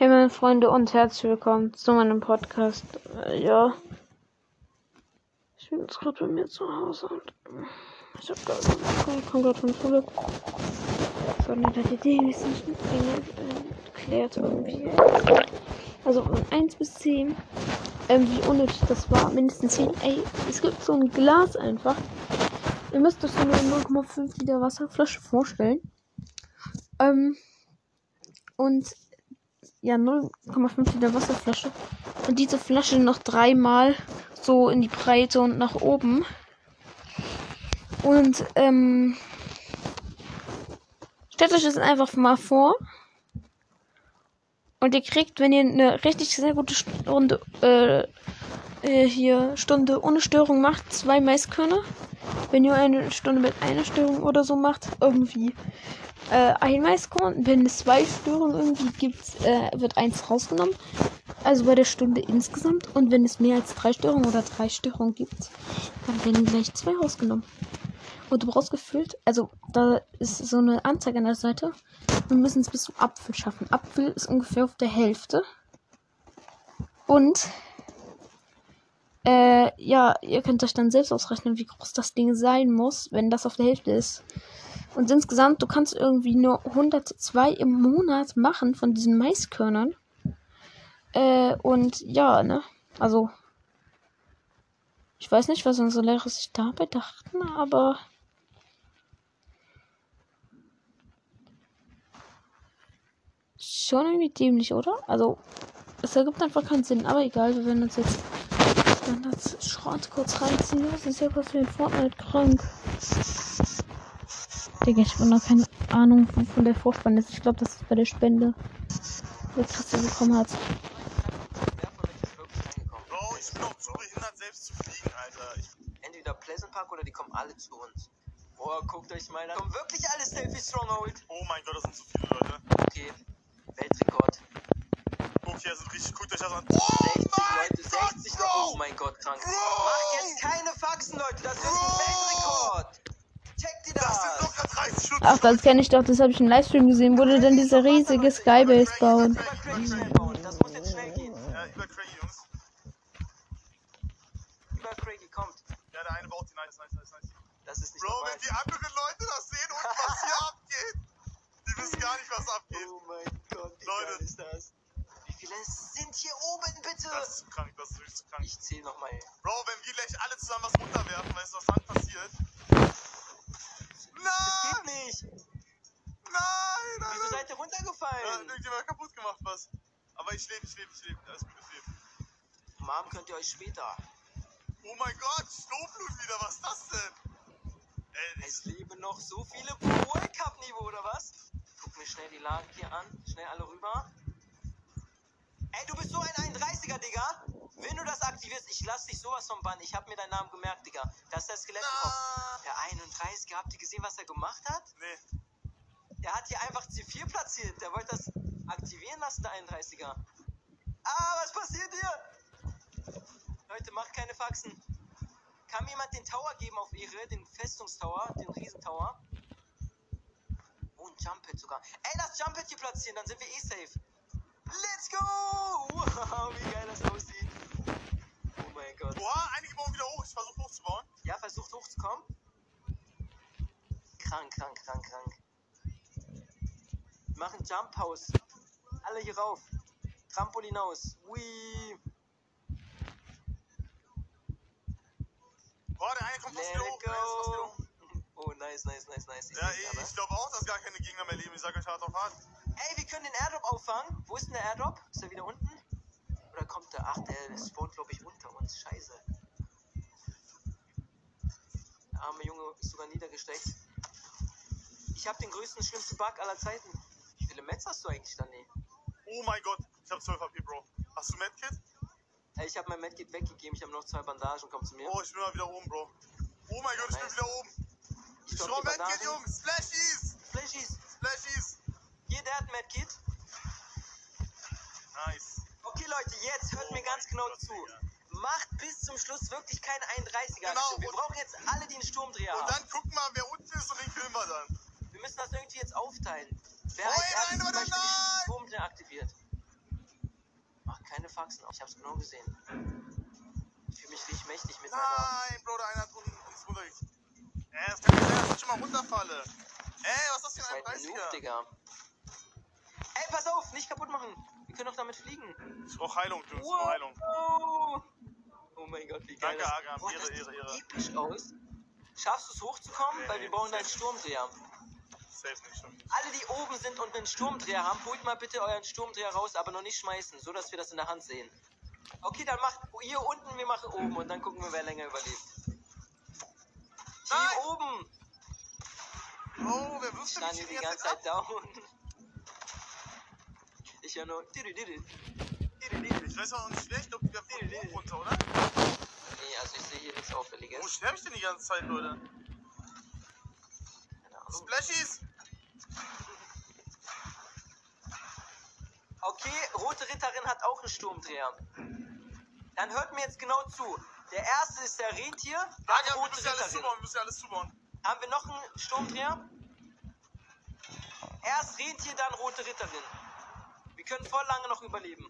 Hey meine Freunde und herzlich willkommen zu meinem Podcast. Äh, ja. Ich bin jetzt gerade bei mir zu Hause und äh, ich hab gerade ich komme gerade von Schule. So, eine nette Idee, wie es nicht erklärt irgendwie. Also von 1 bis 10, ähm, wie unnötig das war, mindestens 10. Ey, es gibt so ein Glas einfach. Ihr müsst euch so eine 0,5 Liter Wasserflasche vorstellen. Ähm, und ja 0,5 Liter Wasserflasche. Und diese Flasche noch dreimal so in die Breite und nach oben. Und ähm, stellt euch das einfach mal vor. Und ihr kriegt, wenn ihr eine richtig sehr gute Stunde äh, äh, hier Stunde ohne Störung macht, zwei Maiskörner. Wenn ihr eine Stunde mit einer Störung oder so macht, irgendwie äh, ein Maiskorn. Wenn es zwei Störungen irgendwie gibt, äh, wird eins rausgenommen. Also bei der Stunde insgesamt. Und wenn es mehr als drei Störungen oder drei Störungen gibt, dann werden gleich zwei rausgenommen. Und du brauchst gefüllt, also da ist so eine Anzeige an der Seite. Wir müssen es bis zum Apfel schaffen. Apfel ist ungefähr auf der Hälfte. Und äh, ja, ihr könnt euch dann selbst ausrechnen, wie groß das Ding sein muss, wenn das auf der Hälfte ist. Und insgesamt, du kannst irgendwie nur 102 im Monat machen von diesen Maiskörnern. Äh, und ja, ne? Also. Ich weiß nicht, was unsere Lehrer sich dabei dachten, aber. Schon irgendwie dämlich, oder? Also, es ergibt einfach keinen Sinn, aber egal, wir werden uns jetzt Standards Schrott kurz reinziehen. Das ist ja für den Fortnite krank. Digga, ich habe noch keine Ahnung, wovon der Vorspann ist. Ich glaube, das ist bei der Spende, der Kasse bekommen hat. Bro, ich bin auch zu behindert, selbst zu fliegen, Alter. Ich Entweder Pleasant Park oder die kommen alle zu uns. Boah, guckt euch mal an. Kommen wirklich alle Selfie Stronghold. oh mein Gott, das sind zu viele Leute. Okay, Weltrekord. Okay, sind richtig, guckt euch das an. Oh 60 mein Leute, Gott, 60 Bro! Leute. Oh mein Gott, krank. Bro! Macht jetzt keine Faxen, Leute. Das ist ein! Weltrekord. Checkt ihr Das sind das? locker 30 Stunden. Ach, das kenne ich doch, das habe ich im Livestream gesehen. Wurde denn dieser riesige Skybase bauen? Das muss jetzt schnell gehen. Ja, über Craigie, Jungs. Über Craigie kommt. Ja, der eine baut die nice, nice, nice, nice. Das ist nicht Bro, normal. wenn die anderen Leute das sehen und was hier abgeht, die wissen gar nicht, was abgeht. Oh mein Gott, wie Leute. geil ist das? Viele sind hier oben, bitte? Das ist zu krank, das ist wirklich zu krank. Ich zähle nochmal. Bro, wenn wir gleich alle zusammen was runterwerfen, weißt du, was dann passiert? Das Nein! geht nicht. Nein! Wieso Alter! seid ihr Ja, runtergefallen? irgendjemand hat kaputt gemacht, was? Aber ich lebe, ich lebe, ich lebe. Alles gut, ich lebe. Mom könnt ihr euch später. Oh mein Gott, Snowflut wieder, was ist das denn? Ey, Es leben noch so viele pro World Cup Niveau, oder was? Guck mir schnell die Lage hier an. Schnell alle rüber. Ey, du bist so ein 31er, Digga. Wenn du das aktivierst, ich lass dich sowas vom Bann. Ich hab mir deinen Namen gemerkt, Digga. Das ist der Skelettenkopf. na, Der 31er, habt ihr gesehen, was er gemacht hat? nee. Der hat hier einfach C4 platziert. Der wollte das aktivieren lassen, der 31er. Ah, was passiert hier? Leute, macht keine Faxen. Kann mir jemand den Tower geben auf Ehre? Den Festungstower, den Riesentower? Oh, ein Jump-Hit sogar. Ey, lass Jump-Hit hier platzieren, dann sind wir eh safe. Let's go! Wow, wie geil das aussieht. Oh mein Gott. Oha, einige bauen wieder hoch. Ich versuche hochzubauen. Ja, versucht hochzukommen. Krank, krank, krank, krank. Machen Jump House. Alle hier rauf. Trampolin aus. Ui. Boah, der eine kommt Let fast wieder hoch. Oh, nice, nice, nice, nice. Ich Ja, ich, ich glaube auch, dass gar keine Gegner mehr leben. Ich sag euch hart auf hart. Ey, wir können den Airdrop auffangen. Wo ist denn der Airdrop? Ist er wieder unten? Oder kommt der? Ach, der spawnt, glaube ich, unter uns. Scheiße. Der arme Junge ist sogar niedergesteckt. Ich habe den größten, schlimmsten Bug aller Zeiten. Wie viele Mets hast du eigentlich, Danny? Oh mein Gott, ich hab 12 HP, Bro. Hast du Medkit? Ey, ich habe mein Medkit weggegeben. Ich habe noch zwei Bandagen. Komm zu mir. Oh, ich bin mal wieder oben, Bro. Oh mein Gott, ich bin Nice. wieder oben. Ich die Medkit. Jungs. Splashies. Flashies. Splashies. Hier, der hat ein Medkit. Nice. Okay, Leute, jetzt hört Oh mir ganz genau Gott, zu. Digga. Macht bis zum Schluss wirklich keinen 31er. Genau, Wir und- brauchen jetzt alle, die einen Sturmdreher Und haben. dann gucken wir, wer unten ist und den killen wir dann. Wir müssen das irgendwie jetzt aufteilen. Wer Oh, als nein, nein! die Sturmdreher aktiviert? Faxen. Ich hab's genau gesehen. Ich fühle mich richtig mächtig mit. Nein, Bro, der eine hat unten uns runtergekriegt. Ey, das kann nicht sein, dass ich schon mal runterfalle. Ey, was ist das für ein Halt Noob, 30er? Digga. Ey, pass auf, nicht kaputt machen. Wir können doch damit fliegen. Ich brauch Heilung, Jungs, ich Heilung. Oh mein Gott, wie geil Danke, Agam. Boah, Ehre, Ehre, sieht Ehre. episch aus. Schaffst du es hochzukommen? Nee, Weil wir brauchen einen safe. Sturmdreher. Safe nicht schon. Alle, die oben sind und einen Sturmdreher haben, holt mal bitte euren Sturmdreher raus, aber noch nicht schmeißen, so dass wir das in der Hand sehen. Okay, dann macht ihr unten, wir machen oben und dann gucken wir, wer länger überlebt. Team Nein! oben! Oh, wer wirft denn die die ganze Zeit ab? down. Ich höre nur. Ich weiß auch nicht schlecht, glaube, die werfen von oben runter, oder? Nee, also ich sehe hier nichts Wo Auffälliges. sterbe ich denn die ganze Zeit, Leute? Splashies! Okay, Rote Ritterin hat auch einen Sturmdreher. Dann hört mir jetzt genau zu. Der erste ist der Rentier, dann wir Rote müssen ja alles Ritterin. zubauen, wir müssen ja alles zubauen. Haben wir noch einen Sturmdreher? Erst Rentier, dann Rote Ritterin. Wir können voll lange noch überleben.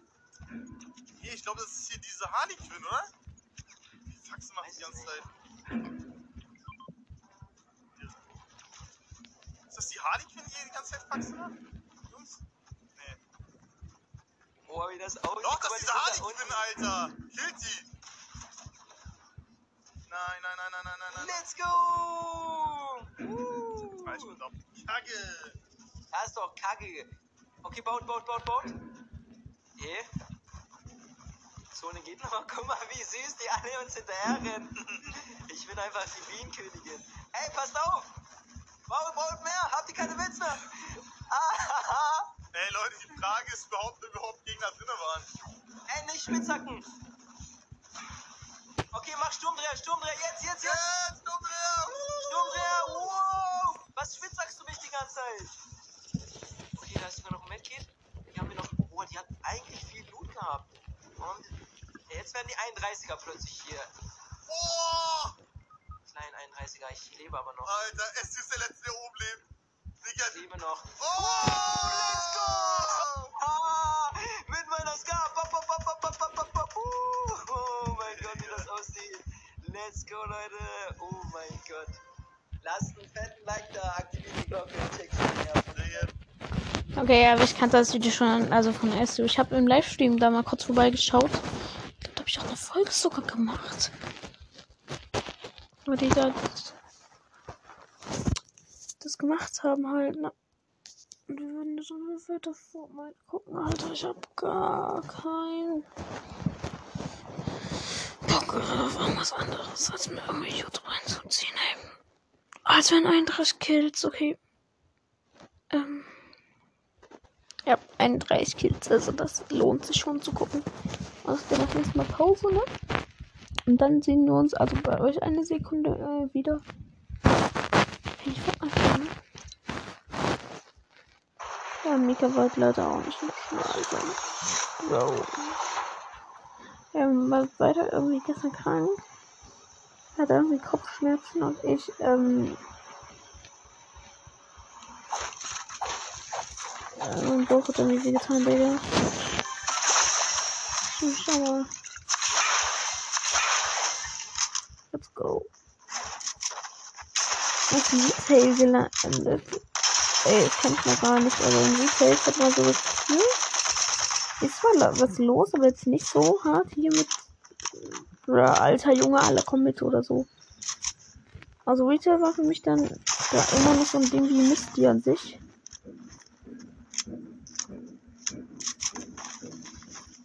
Hier, ich glaube, das ist hier diese Harley Quinn, oder? Die Faxe macht die ganze Zeit. Ist das die Harley Quinn, die hier die ganze Zeit Faxe macht? Jungs? Nee. Oh, wie das aussieht. Doch, das ist diese die Harley sind Quinn, Alter! Killt sie! Nein, nein, nein, nein, nein, nein, nein. Let's go! Uh. Falsch mit. Kacke! Das ist doch kacke. Okay, baut, baut, baut, baut. Okay. Zone geht noch. Guck mal, wie süß die alle uns hinterher rennen. Ich bin einfach die Bienenkönigin. Ey, passt auf! Baut, baut mehr! Habt ihr keine Witz mehr? Ah, Ey, Leute, die Frage ist überhaupt, ob überhaupt Gegner drin waren. Ey, nicht Spitzhacken! Okay, mach Sturmdreher, Sturmdreher, jetzt, jetzt, jetzt! Jetzt, Sturmdreher! Sturmdreher, wow! Was schwitzagst du mich die ganze Zeit? Okay, da ist sogar noch ein Medkit. Die haben wir noch. Oh, die hat eigentlich viel Loot gehabt. Und jetzt werden die 31er plötzlich hier. Boah! Kleinen 31er, ich lebe aber noch. Alter, es ist der Letzte, der oben lebt. Digga, Ich lebe noch. Oh, let's go! Ah, mit meiner bop. Uh, Oh mein Gott, wie das aussieht. Let's go, Leute. Oh mein Gott. Lasst einen fetten Like da, aktiviert die Glocke und checkt die Nerven. Okay, aber ich kannte das Video schon, also von SU. Ich habe im Livestream da mal kurz vorbeigeschaut. Da habe ich auch eine Folge sogar gemacht. Aber die da das gemacht haben halt, ne? Und wir würden so eine vor mal gucken, Alter. Ich hab gar keinen Bock auf irgendwas anderes, als mir irgendwie YouTube reinzuziehen, ey. Als wenn 31 Kills, okay. Ähm. Ja, 31 Kills, also das lohnt sich schon zu gucken. Also wir machen jetzt mal Pause, ne? Und dann sehen wir uns also bei euch eine Sekunde äh, wieder. Ich war einfach, ne? Ja, Mika wollte leider auch nicht mehr schnell Bro. Ähm, war weiter irgendwie gestern krank. Hatte irgendwie Kopfschmerzen und ich, ähm, mein Bauch hat irgendwie weh getan, Digga. Hm, Schau mal. Let's go. Auf Retail gelandet. Ey, das kann ich noch gar nicht, aber im Retail hat man so das Gefühl. Ist zwar was los, aber jetzt nicht so hart hier mit. Oder alter Junge, alle kommen mit oder so. Also Retail war für mich dann ja, immer noch so ein Ding wie Misty an sich.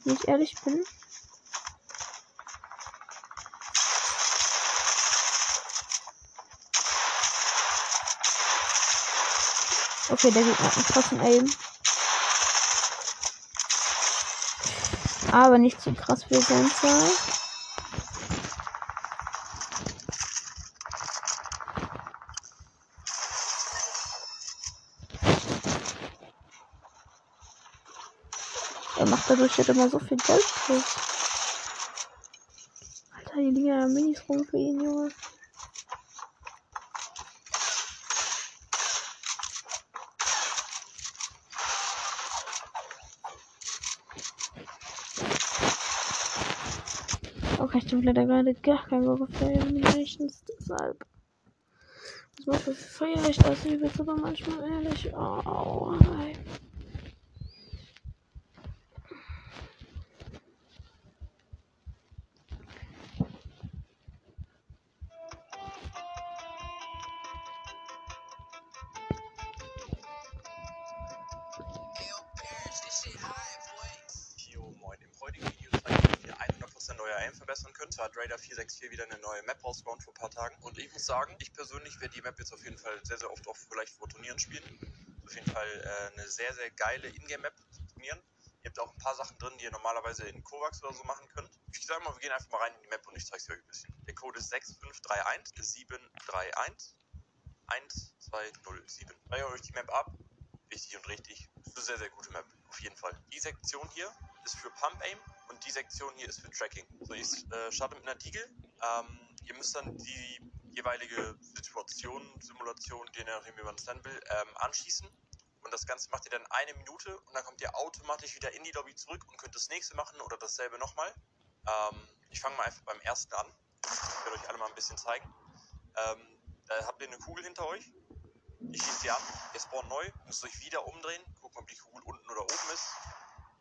Wenn ich ehrlich bin. Okay, der Gegner hat einen krassen Aim. Aber nicht zu krass für Sensei. Er macht dadurch halt immer so viel Geld plus. Alter, hier liegen ja Minis rum für ihn, Junge. ich habe leider gerade gar keinen Bock auf Eliminations, deshalb. Das manchmal feiere ich das übelst, aber manchmal ehrlich. Oh, ey. Raider 464 wieder eine neue Map rausgehauen vor ein paar Tagen. Und ich muss sagen, ich persönlich werde die Map jetzt auf jeden Fall sehr, sehr oft auch vielleicht vor Turnieren spielen. Auf jeden Fall äh, eine sehr, sehr geile Ingame-Map zu Turnieren. Ihr habt auch ein paar Sachen drin, die ihr normalerweise in Kovacs oder so machen könnt. Ich sage mal, wir gehen einfach mal rein in die Map und ich zeige es euch ein bisschen. Der Code ist 6531 731 1207. Feiert euch die Map ab. Wichtig und richtig. Das ist eine sehr, sehr gute Map. Auf jeden Fall. Die Sektion hier ist für Pump Aim und die Sektion hier ist für Tracking. So, ich äh, starte mit einer Deagle. Ähm, ihr müsst dann die jeweilige Situation, Simulation, je nachdem wie man es nennen will, ähm, anschließen. Und das Ganze macht ihr dann eine Minute und dann kommt ihr automatisch wieder in die Lobby zurück und könnt das nächste machen oder dasselbe nochmal. Ähm, ich fange mal einfach beim ersten an. Ich werde euch alle mal ein bisschen zeigen. Ähm, da habt ihr eine Kugel hinter euch. Ich schieße die an. Ihr spawnt neu, müsst euch wieder umdrehen. Gucken, ob die Kugel unten oder oben ist.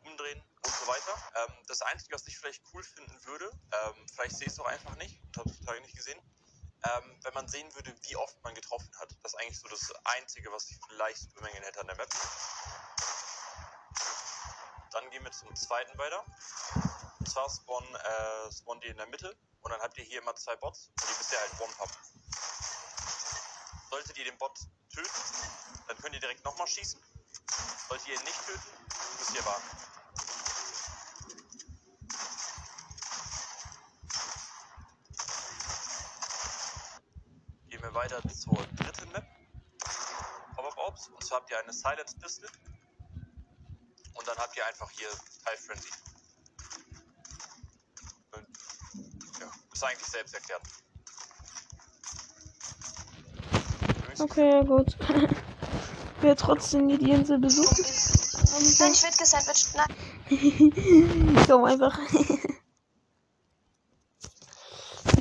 Umdrehen und so weiter. Ähm, das Einzige, was ich vielleicht cool finden würde, ähm, vielleicht sehe ich es auch einfach nicht, und habe es total nicht gesehen, ähm, wenn man sehen würde, wie oft man getroffen hat. Das ist eigentlich so das Einzige, was ich vielleicht bemängeln hätte an der Map. Dann gehen wir zum zweiten weiter. Und zwar spawnen, äh, spawnen die in der Mitte und dann habt ihr hier immer zwei Bots und die müsst ihr halt one-pop. Solltet ihr den Bot töten, dann könnt ihr direkt nochmal schießen. Solltet ihr ihn nicht töten, müsst ihr warten. Weiter zur dritten Map. Pop-Up Ops. Und zwar habt ihr eine Silence Pistol. Und dann habt ihr einfach hier Type Frenzy. Und, ja, ist eigentlich selbst erklärt. Okay, ja, gut. Wer trotzdem nie die Insel besucht. Nein, ich werde gesandwiched. Nein. Komm einfach.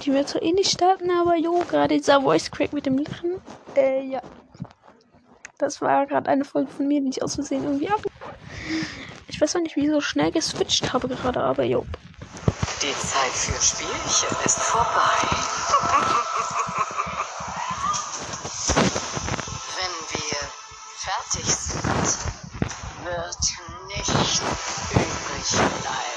Die wird zwar nicht starten, aber jo, gerade dieser Voice Crack mit dem Lachen. Äh, ja. Das war gerade eine Folge von mir, die ich aus Versehen irgendwie ab. Ich weiß auch nicht, wie ich so schnell geswitcht habe gerade, aber jo. Die Zeit für Spielchen ist vorbei. Wenn wir fertig sind, wird nicht übrig bleiben.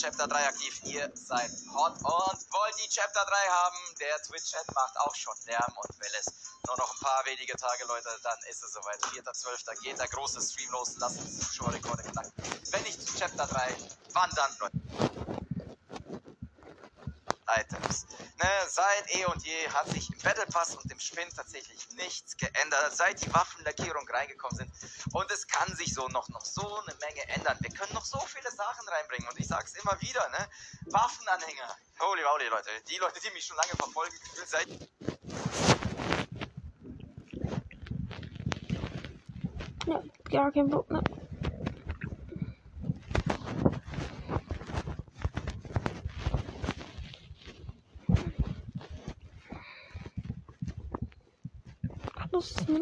Chapter 3 aktiv. Ihr seid hot und wollt die Chapter 3 haben. Der Twitch-Chat macht auch schon Lärm und will es. Nur noch ein paar wenige Tage, Leute, dann ist es soweit. 4.12. geht der große Stream los. Lasst uns Zuschauerrekorde knacken. Wenn nicht Chapter 3, wann dann, Leute? Items. Ne, seit eh und je hat sich im Battle Pass und im Spin tatsächlich nichts geändert, seit die Waffenlackierung reingekommen sind. Und es kann sich so noch, noch so eine Menge ändern. Wir können noch so viele Sachen reinbringen. Und ich sag's immer wieder, ne? Waffenanhänger. Holy moly, Leute. Die Leute, die mich schon lange verfolgen, seit Ja, gar kein Bock.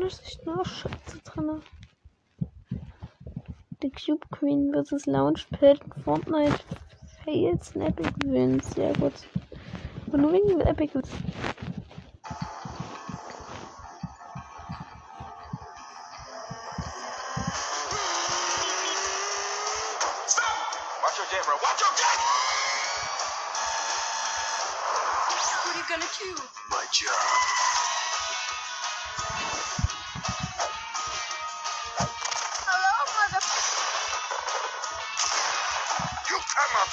Das ist echt nur Schätze drin. Die Cube Queen vs. Launchpad Fortnite Fails und Epic Wins. Sehr gut. Aber nur wegen Epic Wins. Watch your bro. Watch your jet! What are you gonna do? My job.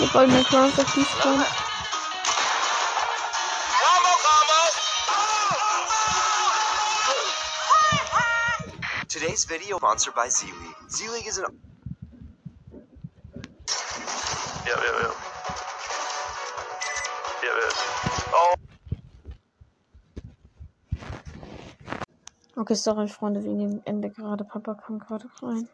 Die goldene Chance auf die Spawn. Today's video sponsored by Z League. Z League is an Ja, ja, ja. Ja, ja. Oh. Okay, sorry, Freunde, wegen dem Ende gerade. Papa kam gerade rein.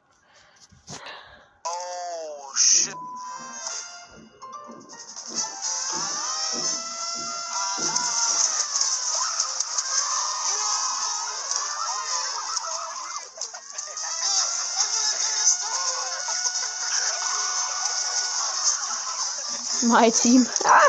My Team. Ah!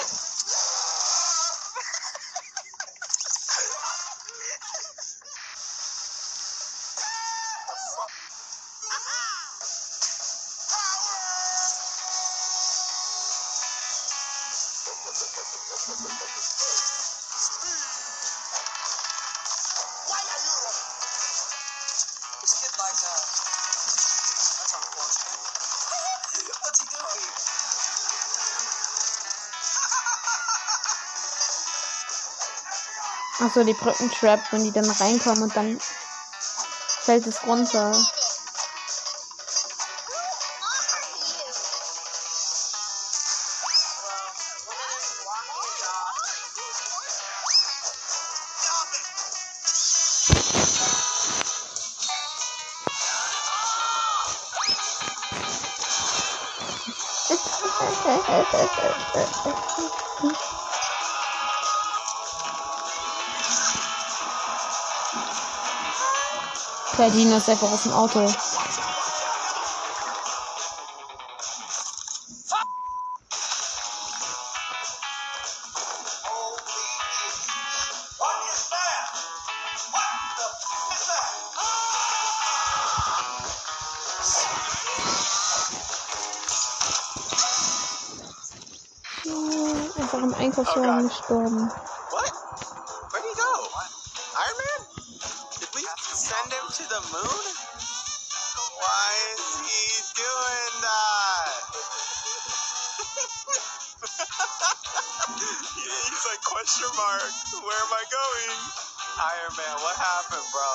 Achso, die Brückentrap, wenn die dann reinkommen und dann fällt es runter. What the f is that? Ja, Einfach im Einkaufswagen gestorben. different, bro.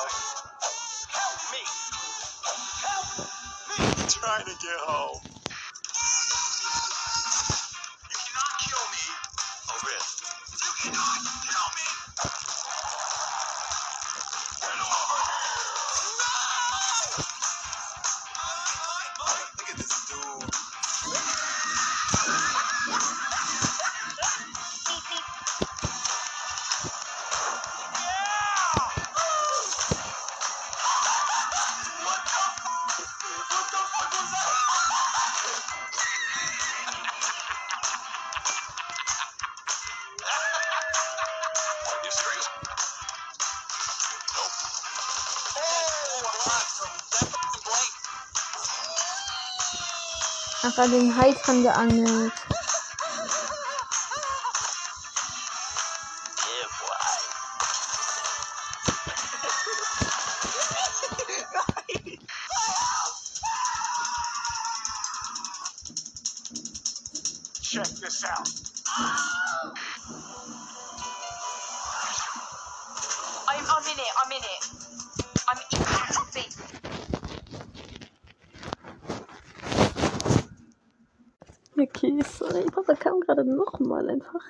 Ach, an den Hai dran geangelt. Yeah, boy. Check this out. I'm, I'm in it. I'm in it. I'm in it. Okay, sorry. Papa kam gerade nochmal einfach.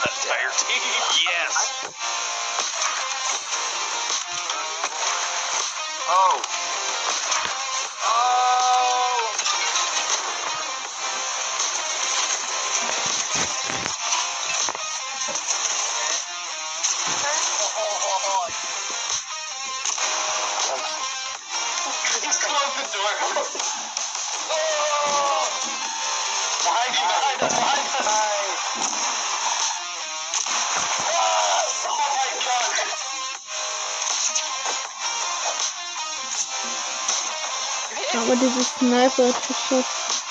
on entire team. Yes. Oh. Sniper geschafft.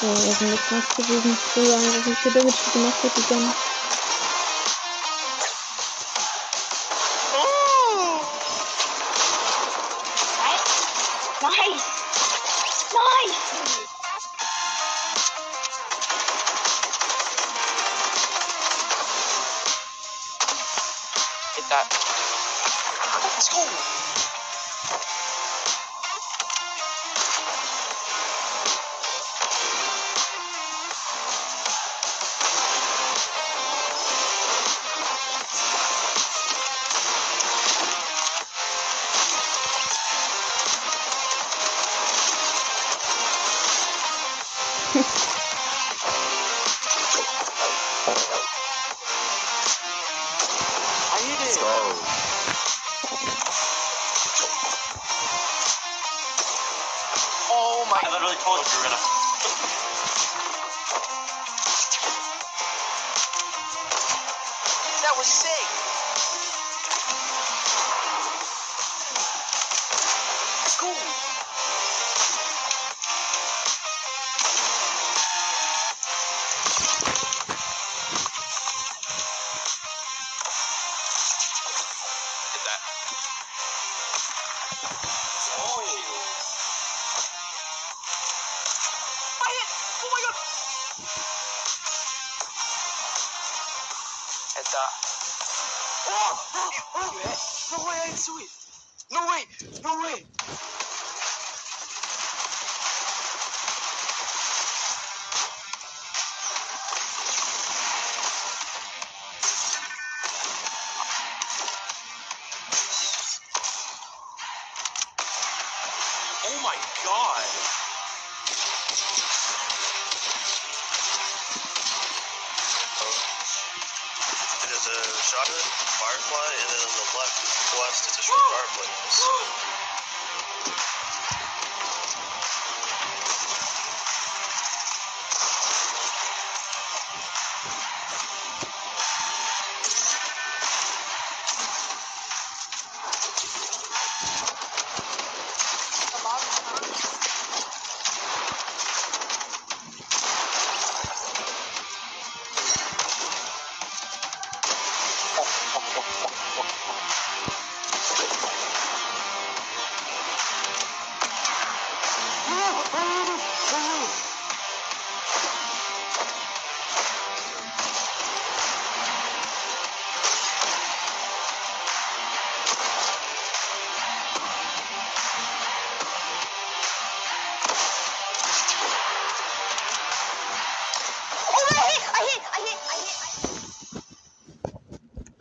So, er ist nicht nass gewesen. So lange, wie viel Damage er gemacht hat, dann. Nice! Nice! That was A firefly, and then on the left blessed. It's a short firefly.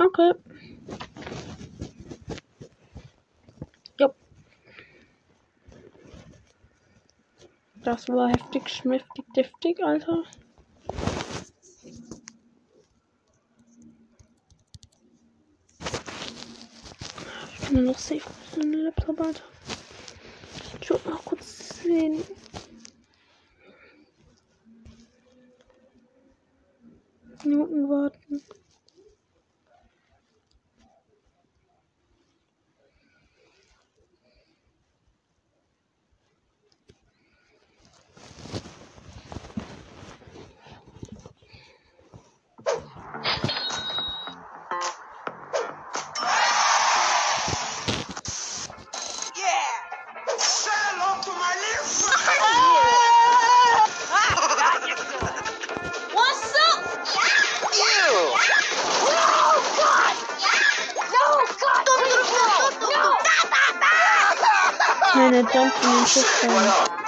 Okay. Jupp. Das war heftig, schmiftig, deftig, Alter. Ich kann noch safe mit dem Laptop, Alter. Ich wollte noch kurz sehen. Wenn er jumpt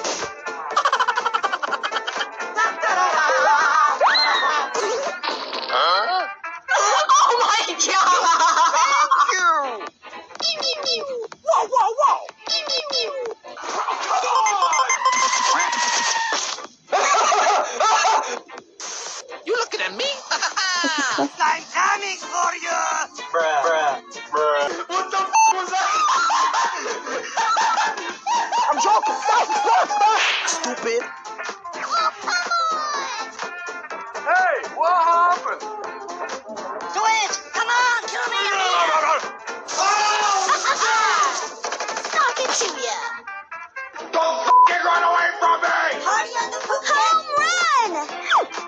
run away from me! Party on the Home run!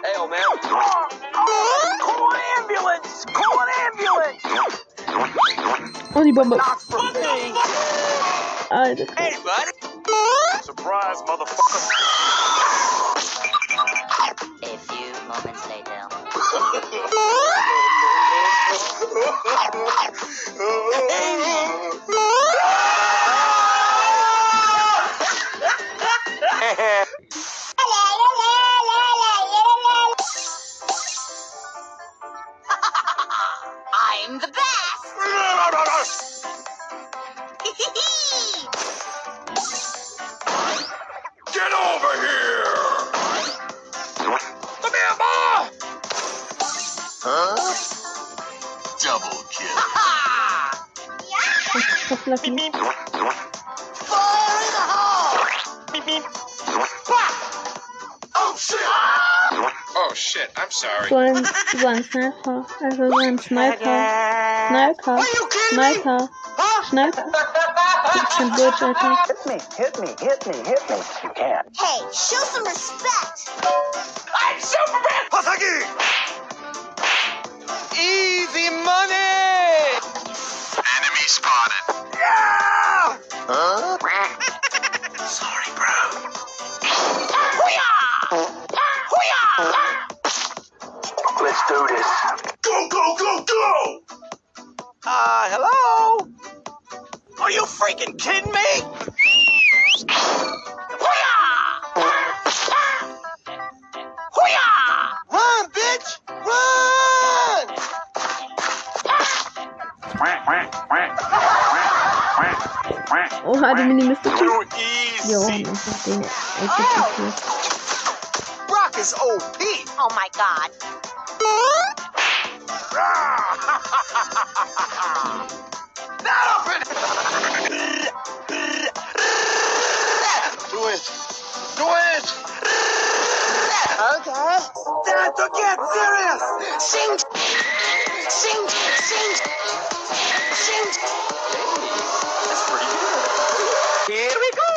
Hey, old man. Call an ambulance! Call an ambulance! Oh, die Bombe. Not for me! Alter. Hey, bud! Surprise, motherfucker. A few moments later. Fire in the hole! Oh, shit! Oh shit, I'm sorry. So ein, so ein Sniper. Also so ein Sniper. Sniper. Sniper. Sniper. Das ist ein Bitch, Alter. Hit me, hit me, hit me, hit me. You can't. Hey, show some respect! I'm Superman! Hasagi! Easy money! Oh, I didn't even miss the kick. Yo, I missed it. I took. Brock is OP. Oh my god. That open. Do it. Do it. Okay. Dad, don't get serious. Sing. Sing. Sing. Sing. Sing. Pretty good. Here we go.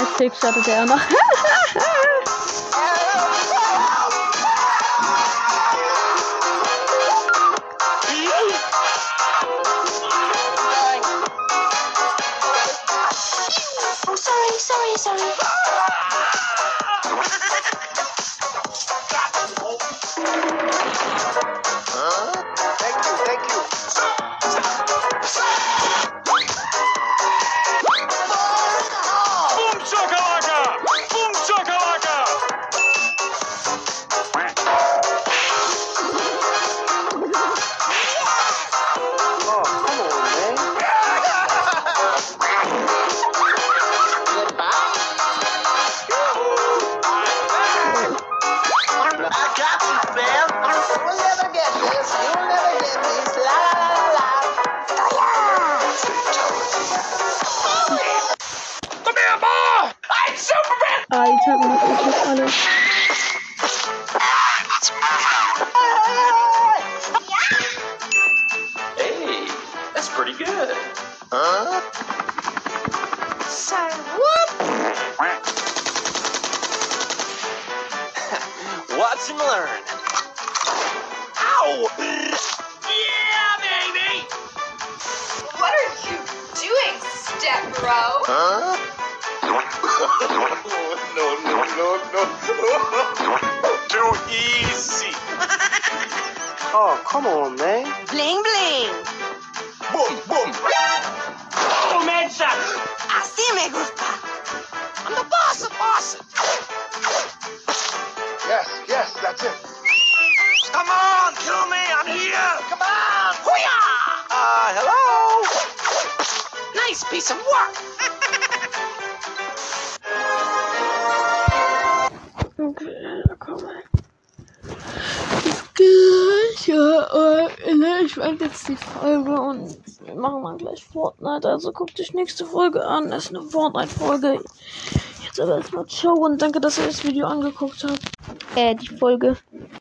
Als Tick startet er auch bro? Huh? No, no, no, no. Too easy. Oh, come on, man. Bling bling! Boom, boom. Piece of work. Okay, äh, ich werde jetzt die Folge und wir machen dann gleich Fortnite. Also guckt euch nächste Folge an. Das ist eine Fortnite-Folge. Jetzt aber erstmal ciao und danke, dass ihr das Video angeguckt habt. Äh, die Folge.